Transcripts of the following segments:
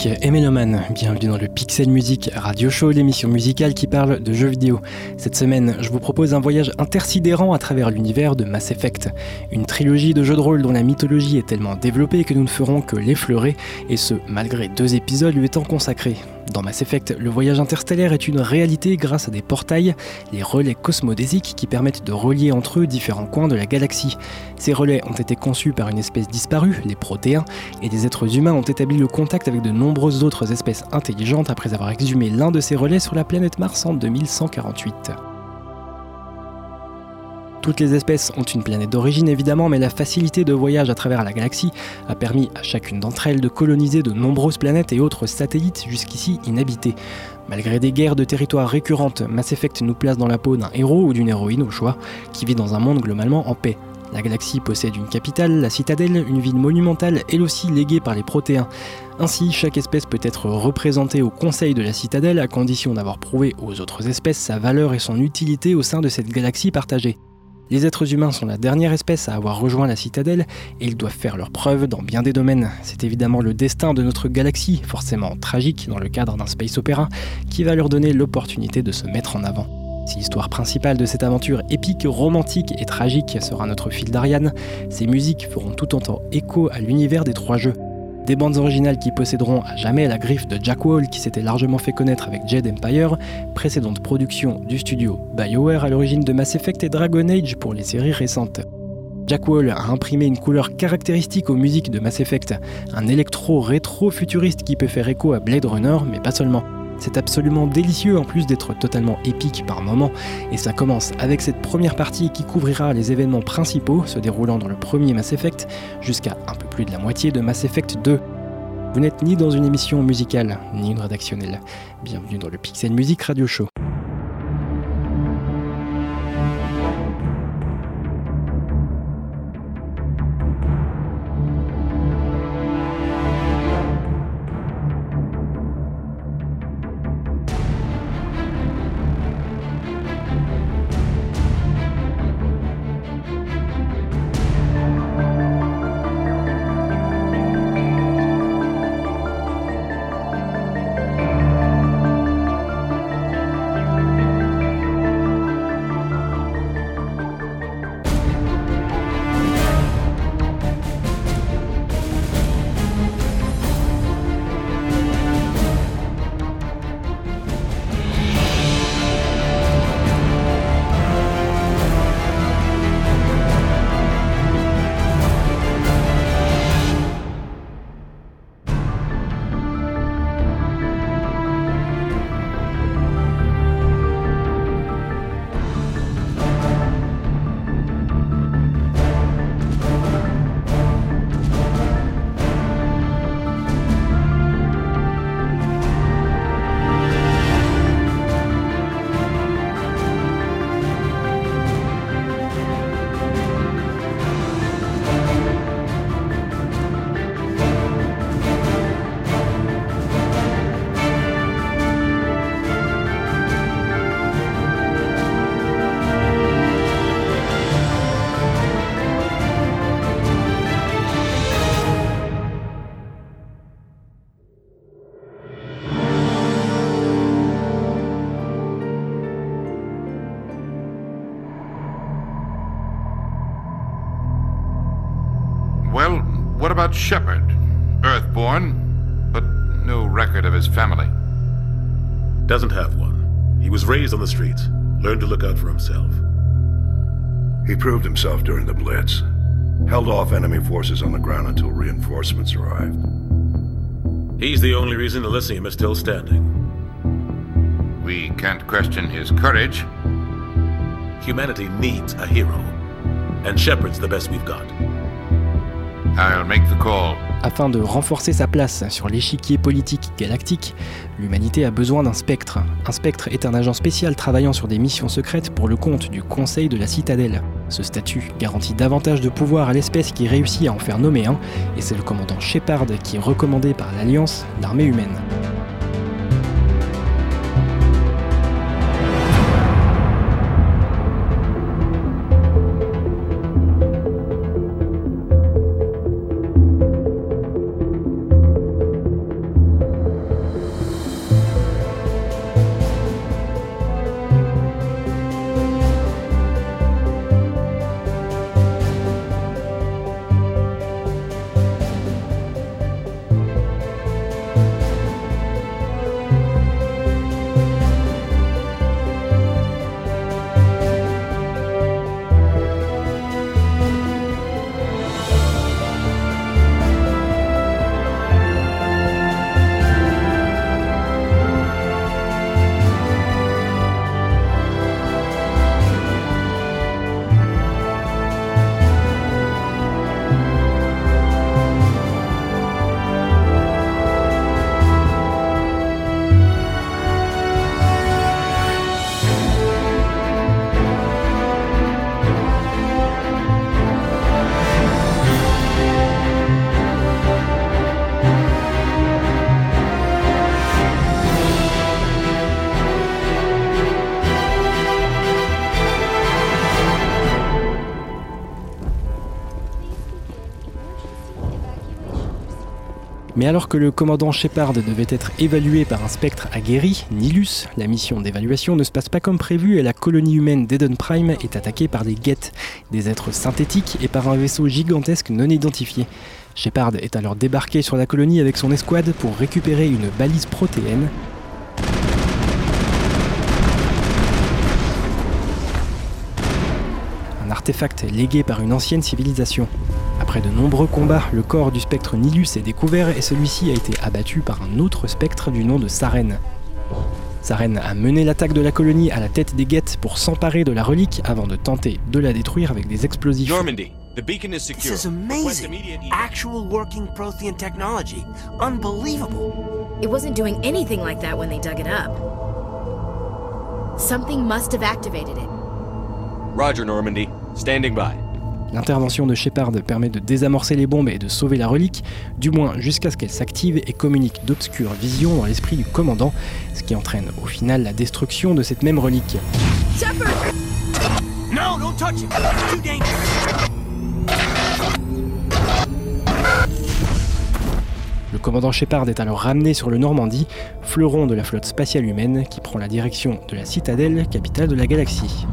Geek et bienvenue dans le Pixel Music Radio Show, l'émission musicale qui parle de jeux vidéo. Cette semaine, je vous propose un voyage intersidérant à travers l'univers de Mass Effect, une trilogie de jeux de rôle dont la mythologie est tellement développée que nous ne ferons que l'effleurer, et ce, malgré deux épisodes lui étant consacrés. Dans Mass Effect, le voyage interstellaire est une réalité grâce à des portails, les relais cosmodésiques qui permettent de relier entre eux différents coins de la galaxie. Ces relais ont été conçus par une espèce disparue, les protéins, et des êtres humains ont établi le contact avec de nombreuses autres espèces intelligentes après avoir exhumé l'un de ces relais sur la planète Mars en 2148. Toutes les espèces ont une planète d'origine évidemment, mais la facilité de voyage à travers la galaxie a permis à chacune d'entre elles de coloniser de nombreuses planètes et autres satellites jusqu'ici inhabités. Malgré des guerres de territoires récurrentes, Mass Effect nous place dans la peau d'un héros ou d'une héroïne au choix, qui vit dans un monde globalement en paix. La galaxie possède une capitale, la citadelle, une ville monumentale, elle aussi léguée par les protéins. Ainsi, chaque espèce peut être représentée au conseil de la citadelle à condition d'avoir prouvé aux autres espèces sa valeur et son utilité au sein de cette galaxie partagée. Les êtres humains sont la dernière espèce à avoir rejoint la citadelle et ils doivent faire leurs preuves dans bien des domaines. C'est évidemment le destin de notre galaxie, forcément tragique dans le cadre d'un space opéra, qui va leur donner l'opportunité de se mettre en avant. Si l'histoire principale de cette aventure épique, romantique et tragique sera notre fil d'Ariane, ces musiques feront tout autant écho à l'univers des trois jeux. Des bandes originales qui posséderont à jamais la griffe de Jack Wall qui s'était largement fait connaître avec Jade Empire, précédente production du studio BioWare à l'origine de Mass Effect et Dragon Age pour les séries récentes. Jack Wall a imprimé une couleur caractéristique aux musiques de Mass Effect, un électro rétro futuriste qui peut faire écho à Blade Runner, mais pas seulement. C'est absolument délicieux en plus d'être totalement épique par moments, et ça commence avec cette première partie qui couvrira les événements principaux se déroulant dans le premier Mass Effect jusqu'à un peu plus de la moitié de Mass Effect 2. Vous n'êtes ni dans une émission musicale, ni une rédactionnelle. Bienvenue dans le Pixel Music Radio Show. One. He was raised on the streets, learned to look out for himself. He proved himself during the Blitz, held off enemy forces on the ground until reinforcements arrived. He's the only reason Elysium is still standing. We can't question his courage. Humanity needs a hero. and Shepard's the best we've got. I'll make the call. Afin de renforcer sa place sur l'échiquier politique galactique, l'humanité a besoin d'un spectre. Un spectre est un agent spécial travaillant sur des missions secrètes pour le compte du Conseil de la Citadelle. Ce statut garantit davantage de pouvoir à l'espèce qui réussit à en faire nommer un, et c'est le commandant Shepard qui est recommandé par l'Alliance d'armée humaine. Mais alors que le commandant Shepard devait être évalué par un spectre aguerri, Nilus, la mission d'évaluation ne se passe pas comme prévu et la colonie humaine d'Eden Prime est attaquée par des Geth, des êtres synthétiques et par un vaisseau gigantesque non identifié. Shepard est alors débarqué sur la colonie avec son escouade pour récupérer une balise protéenne. Un artefact légué par une ancienne civilisation. Après de nombreux combats, le corps du spectre Nilus est découvert et celui-ci a été abattu par un autre spectre du nom de Saren. Saren a mené l'attaque de la colonie à la tête des guettes pour s'emparer de la relique avant de tenter de la détruire avec des explosifs. Normandy, the beacon is secure. This is amazing. Actual working Prothean technology. Unbelievable. It wasn't doing anything like that when they dug it up. Something must have activated it. Roger, Normandy. Standing by. L'intervention de Shepard permet de désamorcer les bombes et de sauver la relique, du moins jusqu'à ce qu'elle s'active et communique d'obscures visions dans l'esprit du commandant, ce qui entraîne au final la destruction de cette même relique. No, don't touch it. It's too dangerous. Le commandant Shepard est alors ramené sur le Normandie, fleuron de la flotte spatiale humaine qui prend la direction de la citadelle, capitale de la galaxie.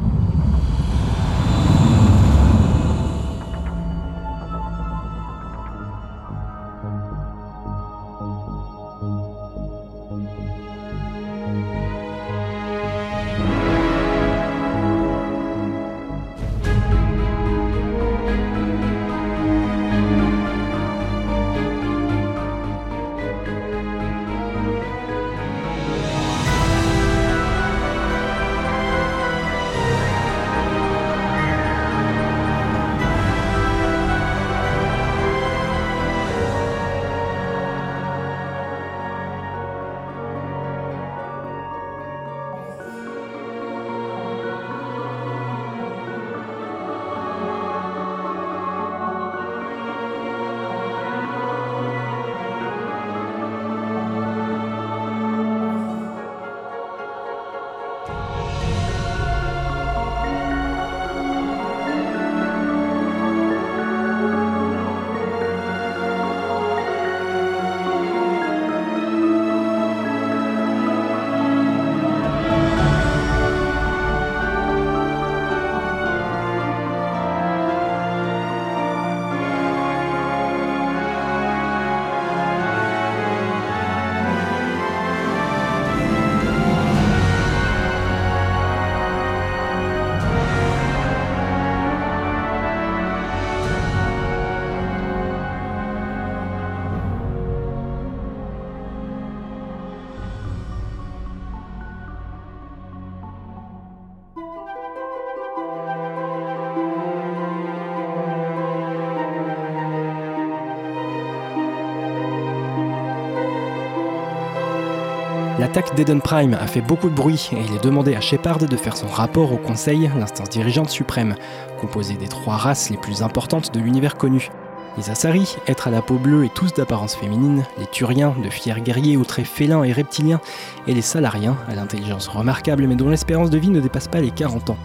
L'attaque d'Eden Prime a fait beaucoup de bruit et il est demandé à Shepard de faire son rapport au Conseil, l'instance dirigeante suprême, composée des trois races les plus importantes de l'univers connu. Les Asari, êtres à la peau bleue et tous d'apparence féminine, les Turiens, de fiers guerriers aux traits félins et reptiliens, et les Salariens, à l'intelligence remarquable mais dont l'espérance de vie ne dépasse pas les 40 ans.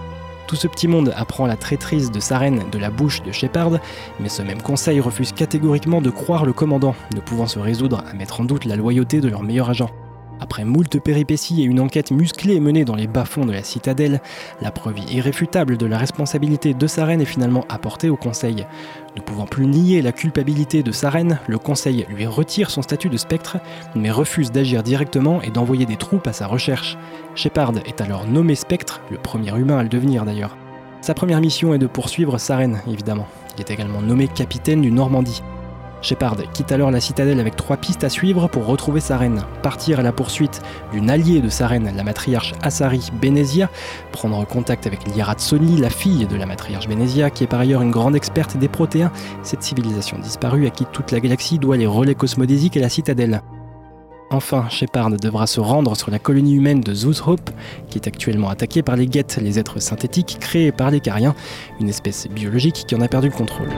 Tout ce petit monde apprend la traîtrise de Saren de la bouche de Shepard, mais ce même conseil refuse catégoriquement de croire le commandant, ne pouvant se résoudre à mettre en doute la loyauté de leur meilleur agent. Après moult péripéties et une enquête musclée menée dans les bas-fonds de la citadelle, la preuve irréfutable de la responsabilité de Saren est finalement apportée au Conseil. Ne pouvant plus nier la culpabilité de Saren, le Conseil lui retire son statut de spectre, mais refuse d'agir directement et d'envoyer des troupes à sa recherche. Shepard est alors nommé spectre, le premier humain à le devenir d'ailleurs. Sa première mission est de poursuivre Saren, évidemment. Il est également nommé capitaine du Normandie. Shepard quitte alors la citadelle avec trois pistes à suivre pour retrouver sa reine. Partir à la poursuite d'une alliée de sa reine, la matriarche Asari Benezia, prendre contact avec Lyra Tsoni, la fille de la matriarche Benezia, qui est par ailleurs une grande experte des protéins, cette civilisation disparue à qui toute la galaxie doit les relais cosmodésiques et la citadelle. Enfin, Shepard devra se rendre sur la colonie humaine de Zeus Hope, qui est actuellement attaquée par les Geth, les êtres synthétiques créés par les Cariens, une espèce biologique qui en a perdu le contrôle.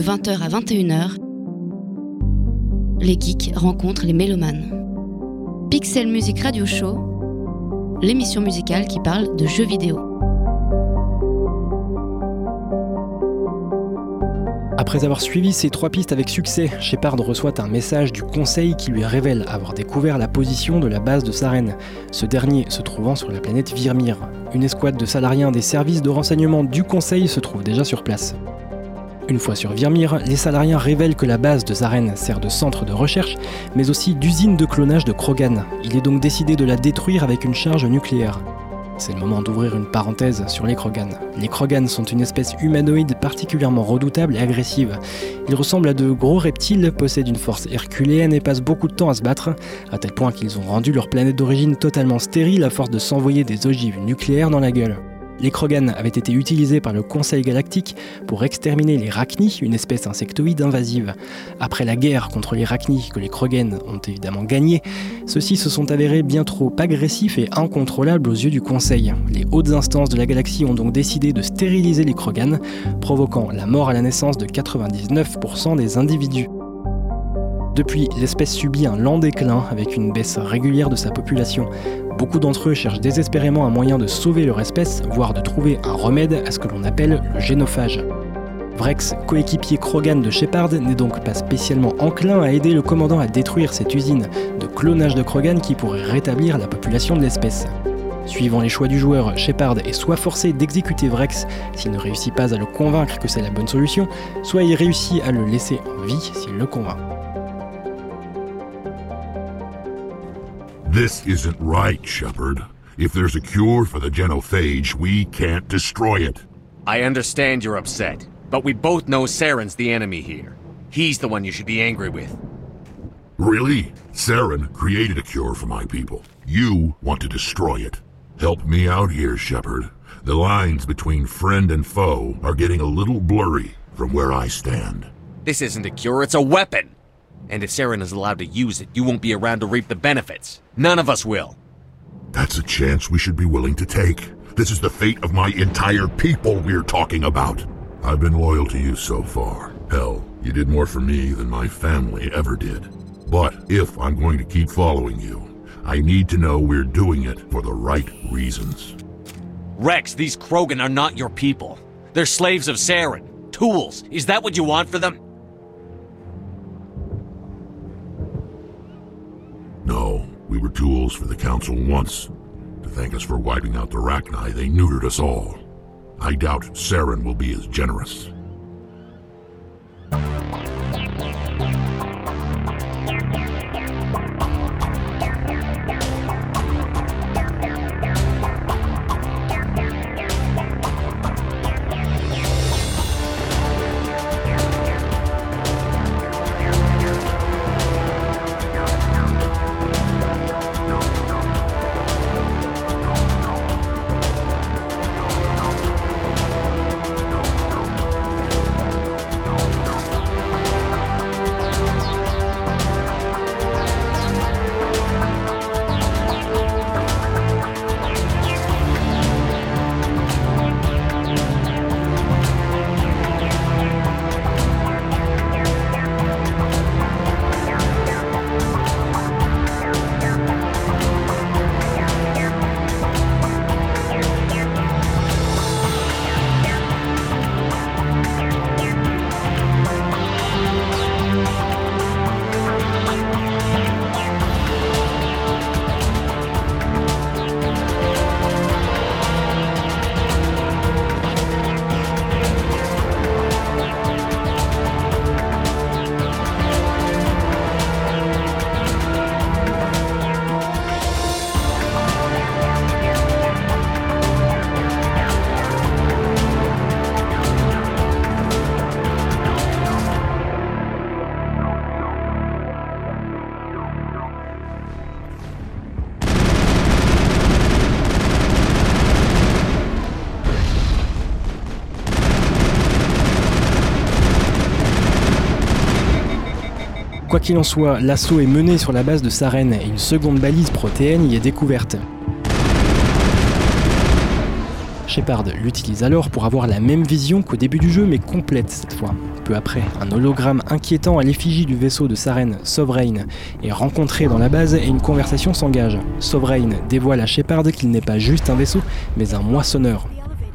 De 20h à 21h, les geeks rencontrent les mélomanes. Pixel Music Radio Show, l'émission musicale qui parle de jeux vidéo. Après avoir suivi ces trois pistes avec succès, Shepard reçoit un message du Conseil qui lui révèle avoir découvert la position de la base de Saren, ce dernier se trouvant sur la planète Virmir. Une escouade de salariés des services de renseignement du Conseil se trouve déjà sur place. Une fois sur Virmir, les salariés révèlent que la base de Zaren sert de centre de recherche, mais aussi d'usine de clonage de Krogan. Il est donc décidé de la détruire avec une charge nucléaire. C'est le moment d'ouvrir une parenthèse sur les Krogan. Les Krogan sont une espèce humanoïde particulièrement redoutable et agressive. Ils ressemblent à de gros reptiles, possèdent une force herculéenne et passent beaucoup de temps à se battre, à tel point qu'ils ont rendu leur planète d'origine totalement stérile à force de s'envoyer des ogives nucléaires dans la gueule. Les Krogan avaient été utilisés par le Conseil galactique pour exterminer les Rachni, une espèce insectoïde invasive. Après la guerre contre les Rachni que les Krogan ont évidemment gagné, ceux-ci se sont avérés bien trop agressifs et incontrôlables aux yeux du Conseil. Les hautes instances de la galaxie ont donc décidé de stériliser les Krogan, provoquant la mort à la naissance de 99% des individus. Depuis, l'espèce subit un lent déclin avec une baisse régulière de sa population. Beaucoup d'entre eux cherchent désespérément un moyen de sauver leur espèce, voire de trouver un remède à ce que l'on appelle le génophage. Vrex, coéquipier Krogan de Shepard, n'est donc pas spécialement enclin à aider le commandant à détruire cette usine de clonage de Krogan qui pourrait rétablir la population de l'espèce. Suivant les choix du joueur, Shepard est soit forcé d'exécuter Vrex s'il ne réussit pas à le convaincre que c'est la bonne solution, soit il réussit à le laisser en vie s'il le convainc. This isn't right, Shepard. If there's a cure for the genophage, we can't destroy it. I understand you're upset, but we both know Saren's the enemy here. He's the one you should be angry with. Really? Saren created a cure for my people. You want to destroy it. Help me out here, Shepard. The lines between friend and foe are getting a little blurry from where I stand. This isn't a cure, it's a weapon! And if Saren is allowed to use it, you won't be around to reap the benefits. None of us will. That's a chance we should be willing to take. This is the fate of my entire people we're talking about. I've been loyal to you so far. Hell, you did more for me than my family ever did. But if I'm going to keep following you, I need to know we're doing it for the right reasons. Rex, these Krogan are not your people. They're slaves of Saren. Tools. Is that what you want for them? We were tools for the Council once. To thank us for wiping out the Rachni, they neutered us all. I doubt Saren will be as generous. Quoi qu'il en soit, l'assaut est mené sur la base de Saren et une seconde balise protéenne y est découverte. Shepard l'utilise alors pour avoir la même vision qu'au début du jeu, mais complète cette fois. Peu après, un hologramme inquiétant à l'effigie du vaisseau de Saren, Sovereign, est rencontré dans la base et une conversation s'engage. Sovereign dévoile à Shepard qu'il n'est pas juste un vaisseau, mais un moissonneur.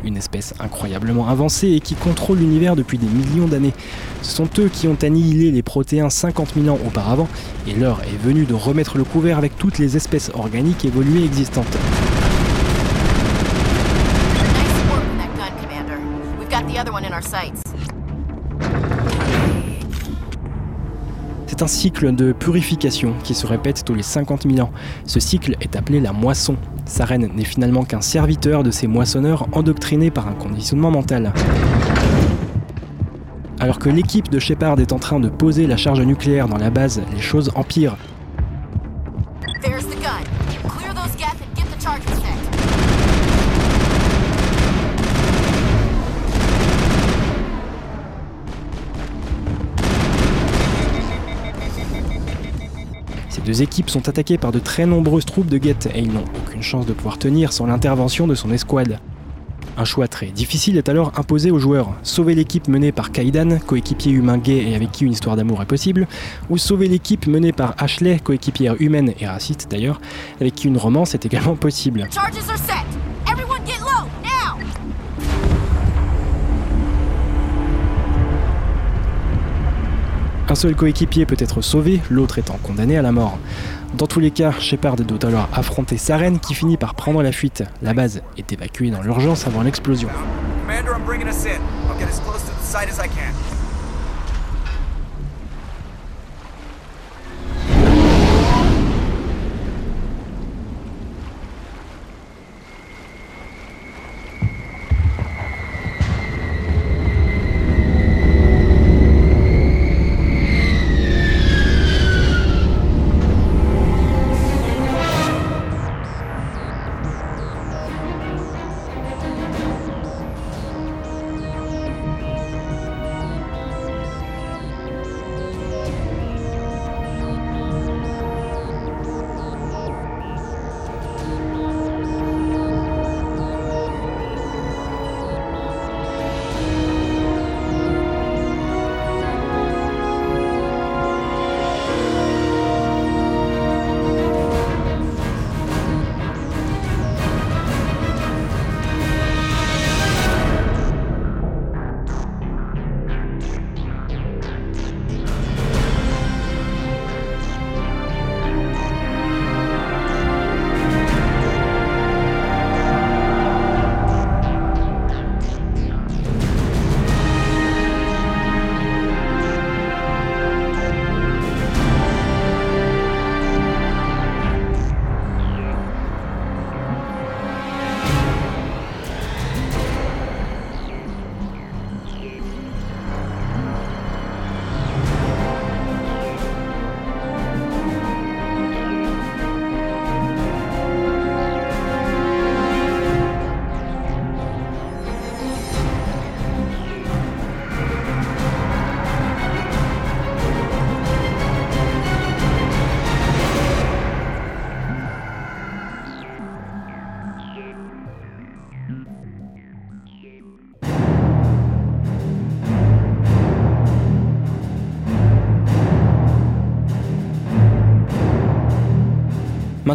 Une espèce incroyablement avancée et qui contrôle l'univers depuis des millions d'années. Ce sont eux qui ont annihilé les protéins 50 000 ans auparavant, et l'heure est venue de remettre le couvert avec toutes les espèces organiques évoluées existantes. C'est un cycle de purification qui se répète tous les 50 000 ans. Ce cycle est appelé la moisson. Saren n'est finalement qu'un serviteur de ces moissonneurs endoctrinés par un conditionnement mental. Alors que l'équipe de Shepard est en train de poser la charge nucléaire dans la base, les choses empirent. Deux équipes sont attaquées par de très nombreuses troupes de Geth et ils n'ont aucune chance de pouvoir tenir sans l'intervention de son escouade. Un choix très difficile est alors imposé aux joueurs. Sauver l'équipe menée par Kaidan, coéquipier humain gay et avec qui une histoire d'amour est possible, ou sauver l'équipe menée par Ashley, coéquipière humaine et raciste d'ailleurs, avec qui une romance est également possible. Un seul coéquipier peut être sauvé, l'autre étant condamné à la mort. Dans tous les cas, Shepard doit alors affronter Saren qui finit par prendre la fuite. La base est évacuée dans l'urgence avant l'explosion.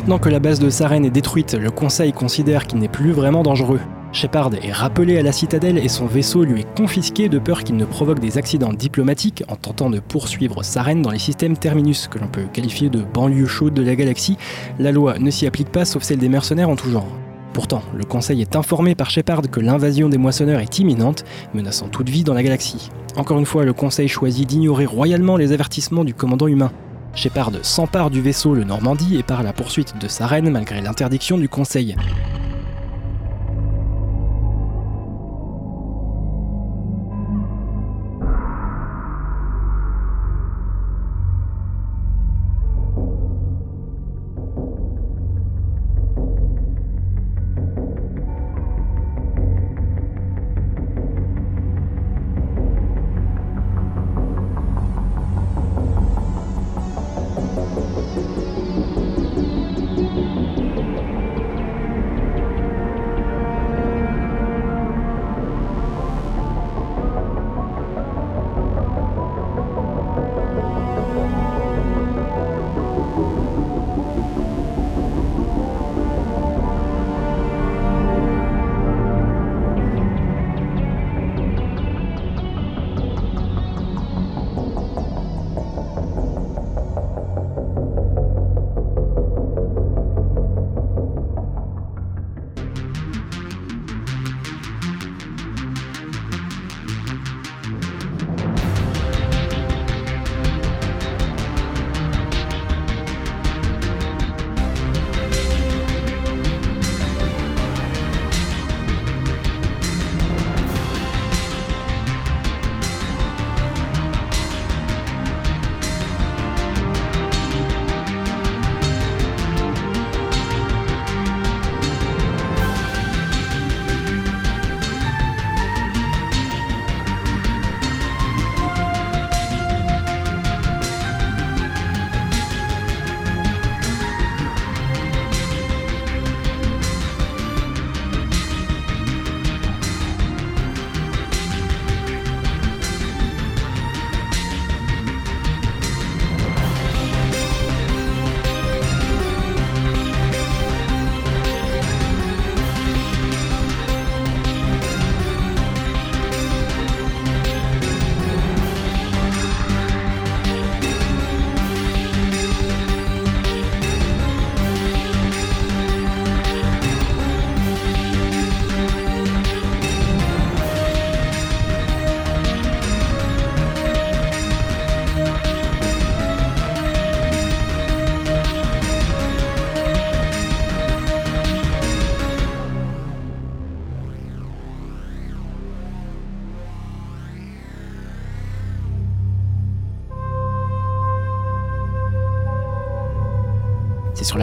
Maintenant que la base de Saren est détruite, le Conseil considère qu'il n'est plus vraiment dangereux. Shepard est rappelé à la citadelle et son vaisseau lui est confisqué de peur qu'il ne provoque des accidents diplomatiques en tentant de poursuivre Saren dans les systèmes Terminus, que l'on peut qualifier de banlieue chaude de la galaxie. La loi ne s'y applique pas sauf celle des mercenaires en tout genre. Pourtant, le Conseil est informé par Shepard que l'invasion des moissonneurs est imminente, menaçant toute vie dans la galaxie. Encore une fois, le Conseil choisit d'ignorer royalement les avertissements du commandant humain. Shepard s'empare du vaisseau le Normandie et part la poursuite de sa reine malgré l'interdiction du Conseil.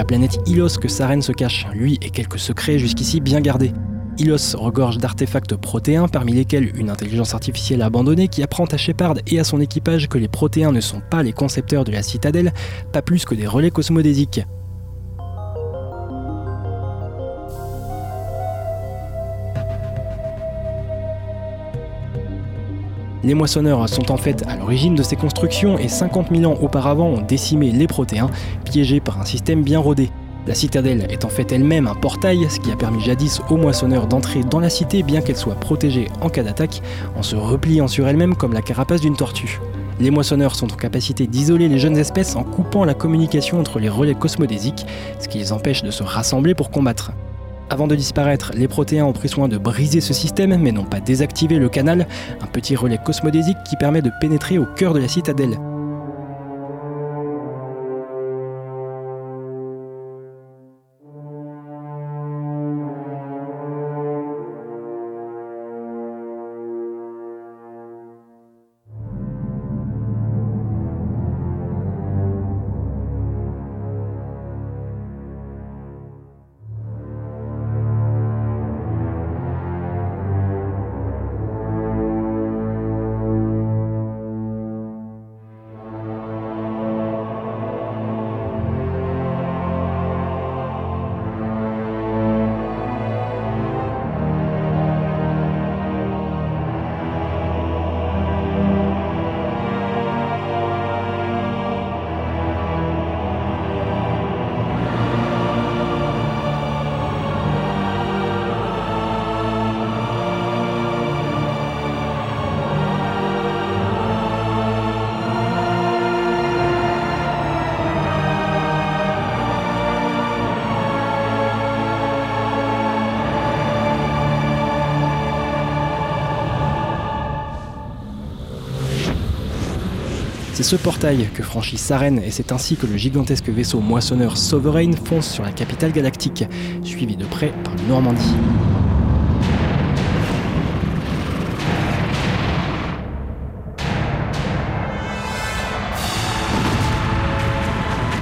Planète Ilos que Saren se cache, lui et quelques secrets jusqu'ici bien gardés. Ilos regorge d'artefacts protéins, parmi lesquels une intelligence artificielle abandonnée qui apprend à Shepard et à son équipage que les protéins ne sont pas les concepteurs de la citadelle, pas plus que des relais cosmodésiques. Les moissonneurs sont en fait à l'origine de ces constructions et 50 000 ans auparavant ont décimé les protéins, piégés par un système bien rodé. La citadelle est en fait elle-même un portail, ce qui a permis jadis aux moissonneurs d'entrer dans la cité bien qu'elle soit protégée en cas d'attaque, en se repliant sur elle-même comme la carapace d'une tortue. Les moissonneurs sont en capacité d'isoler les jeunes espèces en coupant la communication entre les relais cosmodésiques, ce qui les empêche de se rassembler pour combattre. Avant de disparaître, les protéins ont pris soin de briser ce système, mais n'ont pas désactivé le canal, un petit relais cosmodésique qui permet de pénétrer au cœur de la citadelle. C'est ce portail que franchit Saren et c'est ainsi que le gigantesque vaisseau moissonneur Sovereign fonce sur la capitale galactique, suivi de près par le Normandie.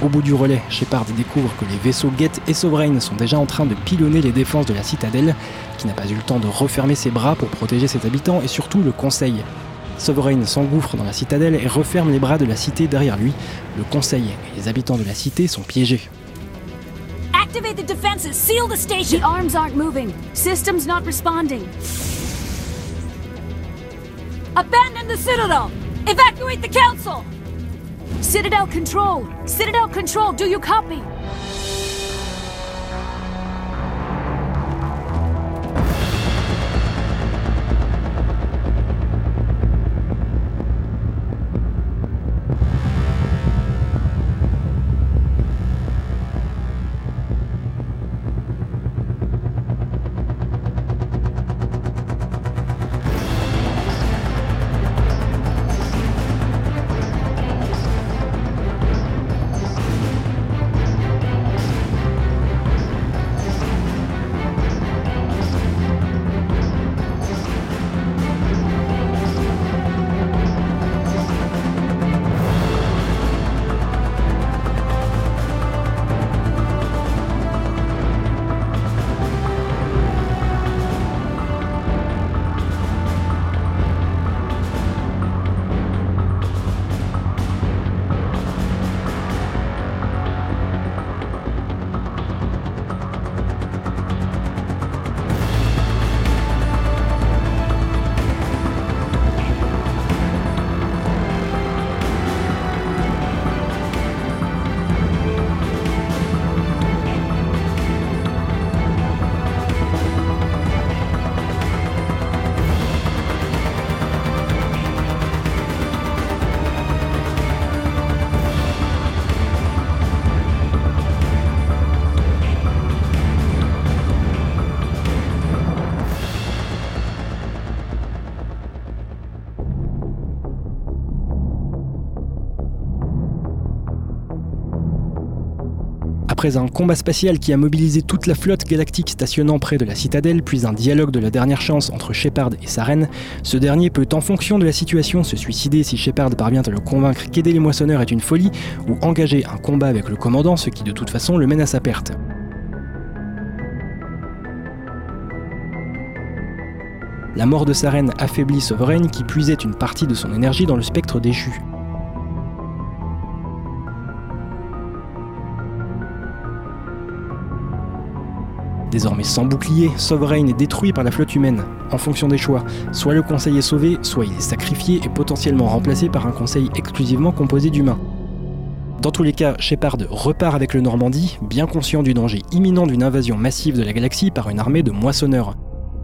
Au bout du relais, Shepard découvre que les vaisseaux Geth et Sovereign sont déjà en train de pilonner les défenses de la citadelle, qui n'a pas eu le temps de refermer ses bras pour protéger ses habitants et surtout le Conseil, Sovereign s'engouffre dans la citadelle et referme les bras de la cité derrière lui. Le conseil et les habitants de la cité sont piégés. Activate the defenses. Seal the station. The arms aren't moving. Systems not responding. Abandon the Citadel. Evacuate the Council. Citadel Control. Citadel Control, do you copy? Un combat spatial qui a mobilisé toute la flotte galactique stationnant près de la citadelle, puis un dialogue de la dernière chance entre Shepard et Saren, ce dernier peut en fonction de la situation se suicider si Shepard parvient à le convaincre qu'aider les moissonneurs est une folie, ou engager un combat avec le commandant, ce qui de toute façon le mène à sa perte. La mort de Saren affaiblit Sovereign qui puisait une partie de son énergie dans le spectre déchu. Désormais sans bouclier, Sovereign est détruit par la flotte humaine, en fonction des choix. Soit le conseil est sauvé, soit il est sacrifié et potentiellement remplacé par un conseil exclusivement composé d'humains. Dans tous les cas, Shepard repart avec le Normandie, bien conscient du danger imminent d'une invasion massive de la galaxie par une armée de moissonneurs.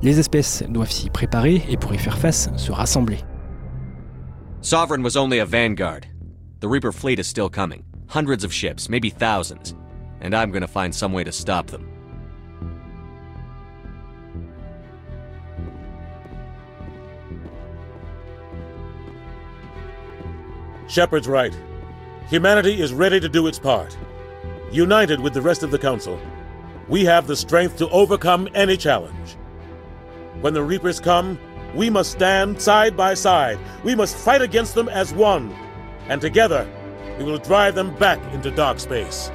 Les espèces doivent s'y préparer et pour y faire face, se rassembler. Sovereign was only a vanguard. The Reaper fleet is still coming. Hundreds of ships, maybe thousands. And I'm gonna find some way to stop them. Shepard's right. Humanity is ready to do its part. United with the rest of the Council, we have the strength to overcome any challenge. When the Reapers come, we must stand side by side. We must fight against them as one. And together, we will drive them back into dark space.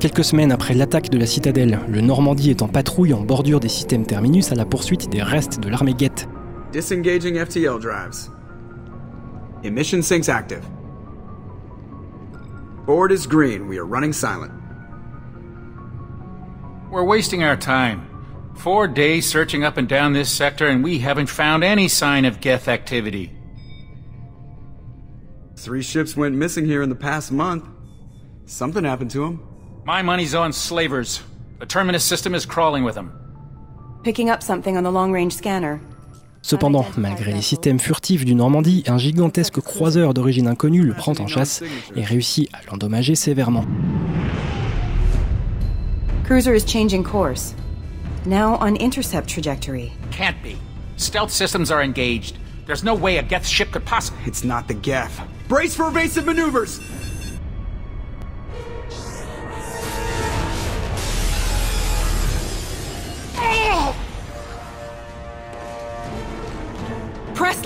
Quelques semaines après l'attaque de la citadelle, le Normandie est en patrouille en bordure des systèmes terminus à la poursuite des restes de l'armée guette. Disengaging FTL drives. Emission sinks active. Board is green. We are running silent. We're wasting our time. Four days searching up and down this sector, and we haven't found any sign of Geth activity. Three ships went missing here in the past month. Something happened to them. My money's on slavers. The Terminus system is crawling with them. Picking up something on the long range scanner. Cependant, malgré les systèmes furtifs du Normandie, un gigantesque croiseur d'origine inconnue le prend en chasse et réussit à l'endommager sévèrement. Cruiser is changing course. Now on intercept trajectory. Can't be. Stealth systems are engaged. There's no way a Geth ship could possibly. It's not the Geth. Brace for evasive maneuvers!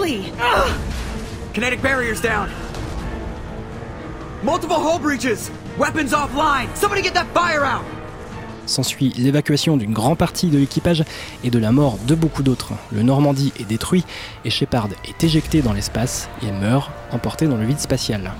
Presley! Kinetic barriers down. Multiple hull breaches. Weapons offline. Somebody get that fire out. S'ensuit l'évacuation d'une grande partie de l'équipage et de la mort de beaucoup d'autres. Le Normandie est détruit et Shepard est éjecté dans l'espace et meurt, emporté dans le vide spatial.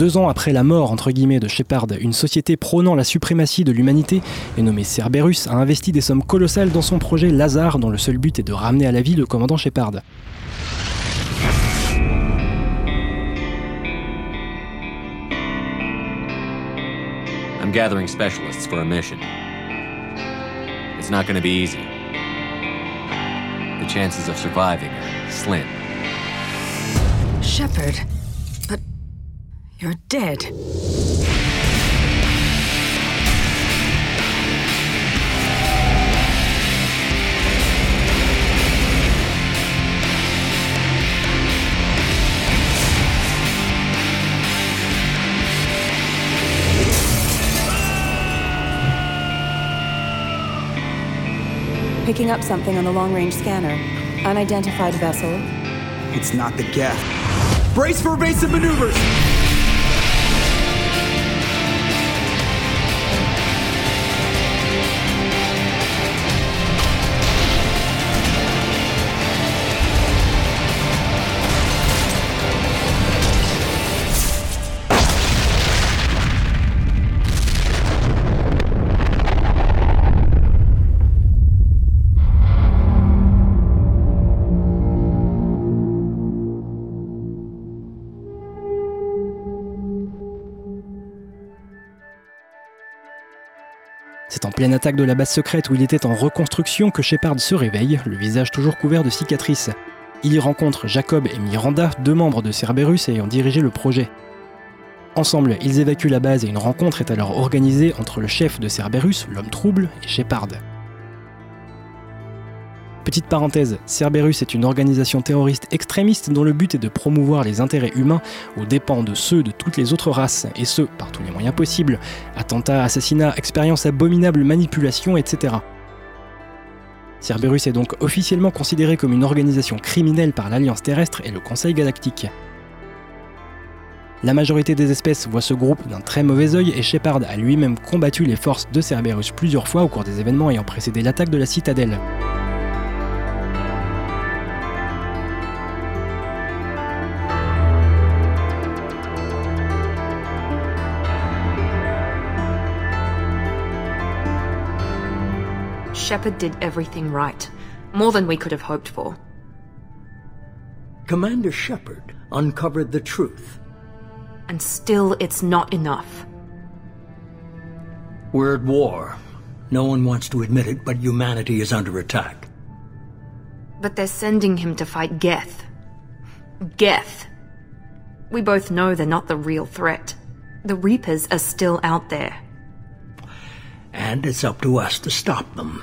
Deux ans après la mort entre guillemets de Shepard, une société prônant la suprématie de l'humanité et nommée Cerberus a investi des sommes colossales dans son projet Lazare dont le seul but est de ramener à la vie le commandant Shepard. I'm gathering specialists for a mission. It's not going to be easy. The chances of surviving are slim. Shepard. But you're dead. Picking up something on the long range scanner. Unidentified vessel. It's not the Geth. Brace for evasive maneuvers! Pleine attaque de la base secrète où il était en reconstruction que Shepard se réveille, le visage toujours couvert de cicatrices. Il y rencontre Jacob et Miranda, deux membres de Cerberus ayant dirigé le projet. Ensemble, ils évacuent la base et une rencontre est alors organisée entre le chef de Cerberus, l'homme trouble, et Shepard. Petite parenthèse, Cerberus est une organisation terroriste extrémiste dont le but est de promouvoir les intérêts humains aux dépens de ceux de toutes les autres races, et ce, par tous les moyens possibles. Attentats, assassinats, expériences abominables, manipulations, etc. Cerberus est donc officiellement considéré comme une organisation criminelle par l'Alliance terrestre et le Conseil galactique. La majorité des espèces voit ce groupe d'un très mauvais œil et Shepard a lui-même combattu les forces de Cerberus plusieurs fois au cours des événements ayant précédé l'attaque de la citadelle. Shepard did everything right. More than we could have hoped for. Commander Shepard uncovered the truth. And still, it's not enough. We're at war. No one wants to admit it, but humanity is under attack. But they're sending him to fight Geth. Geth. We both know they're not the real threat. The Reapers are still out there. And it's up to us to stop them.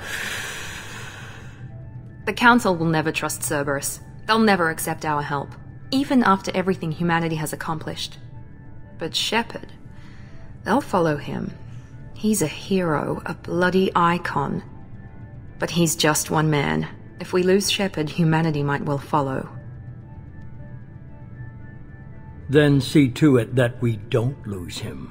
The Council will never trust Cerberus. They'll never accept our help, even after everything humanity has accomplished. But Shepard, they'll follow him. He's a hero, a bloody icon. But he's just one man. If we lose Shepard, humanity might well follow. Then see to it that we don't lose him.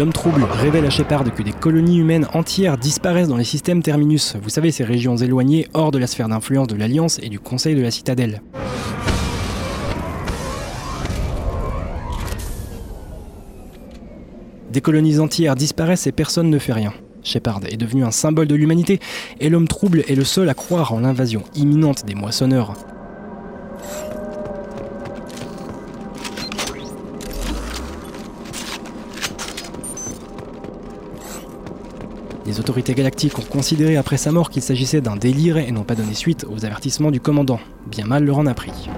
L'homme trouble révèle à Shepard que des colonies humaines entières disparaissent dans les systèmes terminus. Vous savez, ces régions éloignées hors de la sphère d'influence de l'Alliance et du Conseil de la Citadelle. Des colonies entières disparaissent et personne ne fait rien. Shepard est devenu un symbole de l'humanité et l'homme trouble est le seul à croire en l'invasion imminente des moissonneurs. Les autorités galactiques ont considéré après sa mort qu'il s'agissait d'un délire et n'ont pas donné suite aux avertissements du commandant. Bien mal leur en a pris.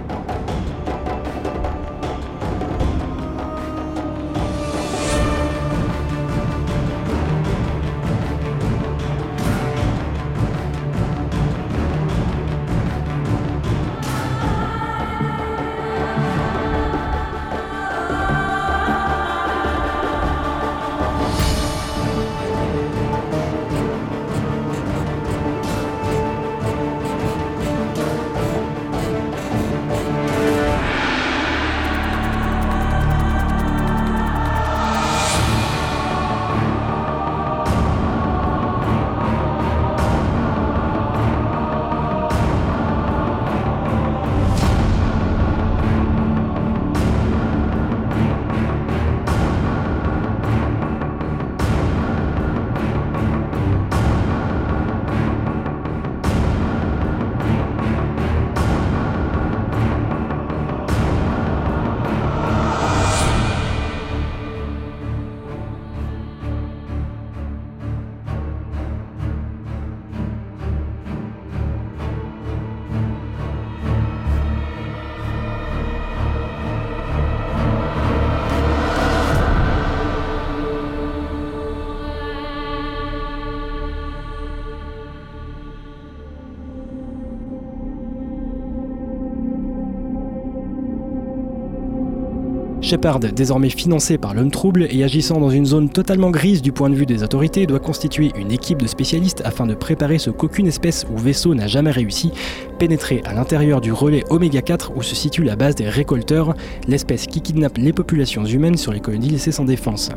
Shepard, désormais financé par l'homme trouble et agissant dans une zone totalement grise du point de vue des autorités, doit constituer une équipe de spécialistes afin de préparer ce qu'aucune espèce ou vaisseau n'a jamais réussi, pénétrer à l'intérieur du relais Oméga 4 où se situe la base des récolteurs, l'espèce qui kidnappe les populations humaines sur les colonies laissées sans défense.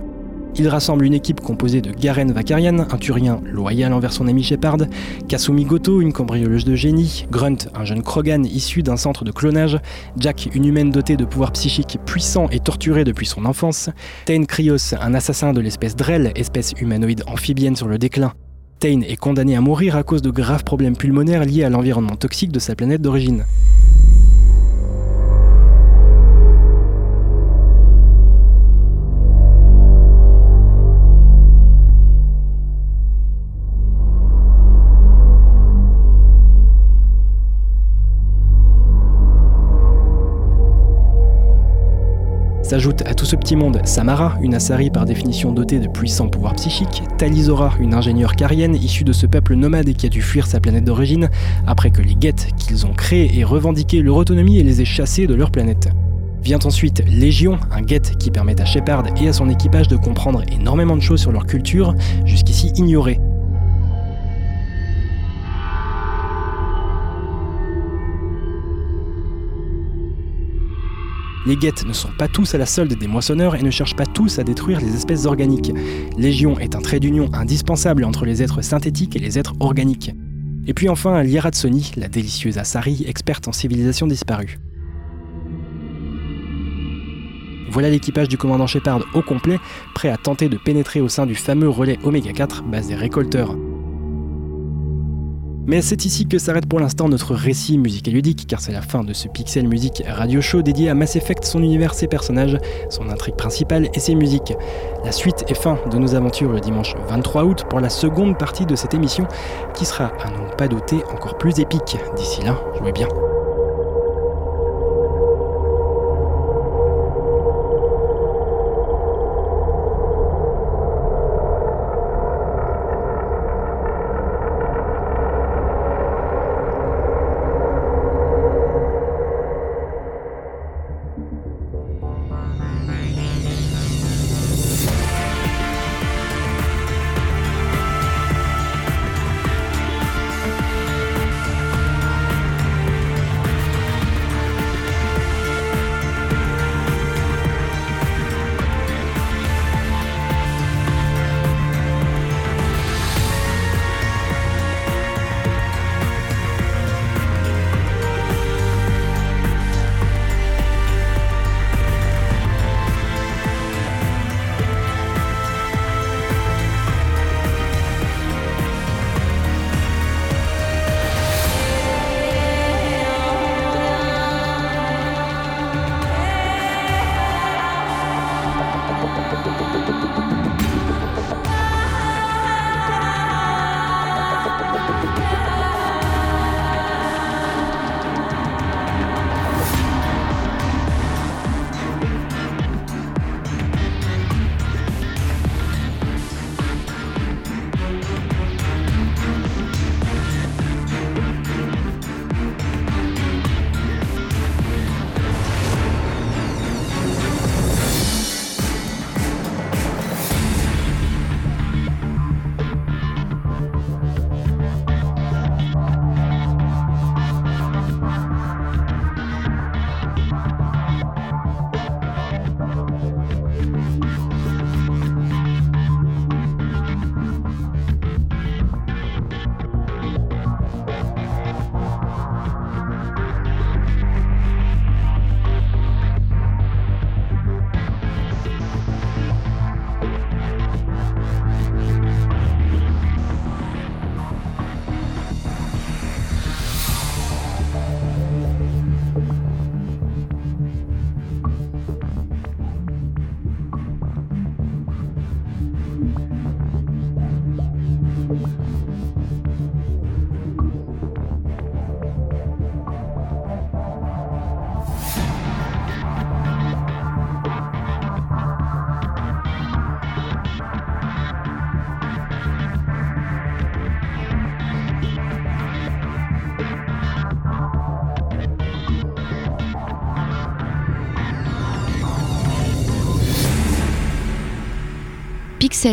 Il rassemble une équipe composée de Garen Vakarian, un turien loyal envers son ami Shepard, Kasumi Goto, une cambrioleuse de génie, Grunt, un jeune Krogan issu d'un centre de clonage, Jack, une humaine dotée de pouvoirs psychiques puissants et torturée depuis son enfance, Tain Krios, un assassin de l'espèce Drell, espèce humanoïde amphibienne sur le déclin. Tain est condamné à mourir à cause de graves problèmes pulmonaires liés à l'environnement toxique de sa planète d'origine. S'ajoute à tout ce petit monde Samara, une Asari par définition dotée de puissants pouvoirs psychiques, Talizora, une ingénieure carienne issue de ce peuple nomade et qui a dû fuir sa planète d'origine après que les Geth qu'ils ont créés aient revendiqué leur autonomie et les aient chassés de leur planète. Vient ensuite Légion, un Geth qui permet à Shepard et à son équipage de comprendre énormément de choses sur leur culture, jusqu'ici ignorées. Les guettes ne sont pas tous à la solde des moissonneurs et ne cherchent pas tous à détruire les espèces organiques. Légion est un trait d'union indispensable entre les êtres synthétiques et les êtres organiques. Et puis enfin, Liara Tsoni, la délicieuse Asari, experte en civilisation disparue. Voilà l'équipage du commandant Shepard au complet, prêt à tenter de pénétrer au sein du fameux relais Oméga 4, base des récolteurs. Mais c'est ici que s'arrête pour l'instant notre récit musical ludique, car c'est la fin de ce Pixel Music radio show dédié à Mass Effect, son univers, ses personnages, son intrigue principale et ses musiques. La suite et fin de nos aventures le dimanche 23 août pour la seconde partie de cette émission, qui sera, à n'en pas douter, encore plus épique. D'ici là, jouez bien.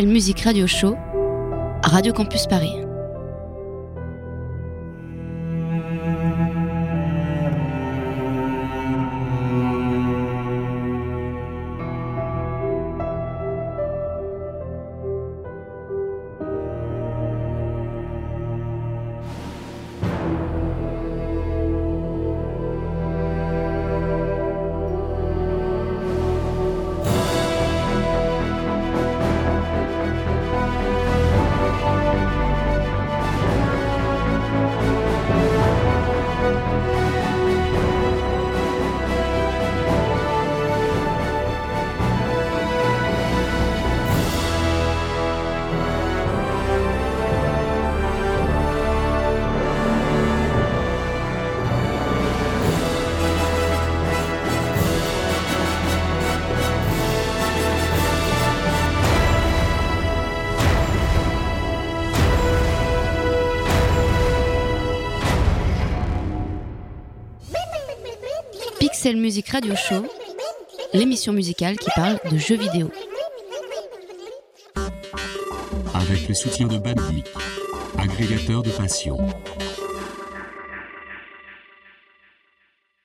Music Radio Show, Radio Campus Paris. Pixel Music Radio Show, l'émission musicale qui parle de jeux vidéo. Avec le soutien de Bandic, agrégateur de passion.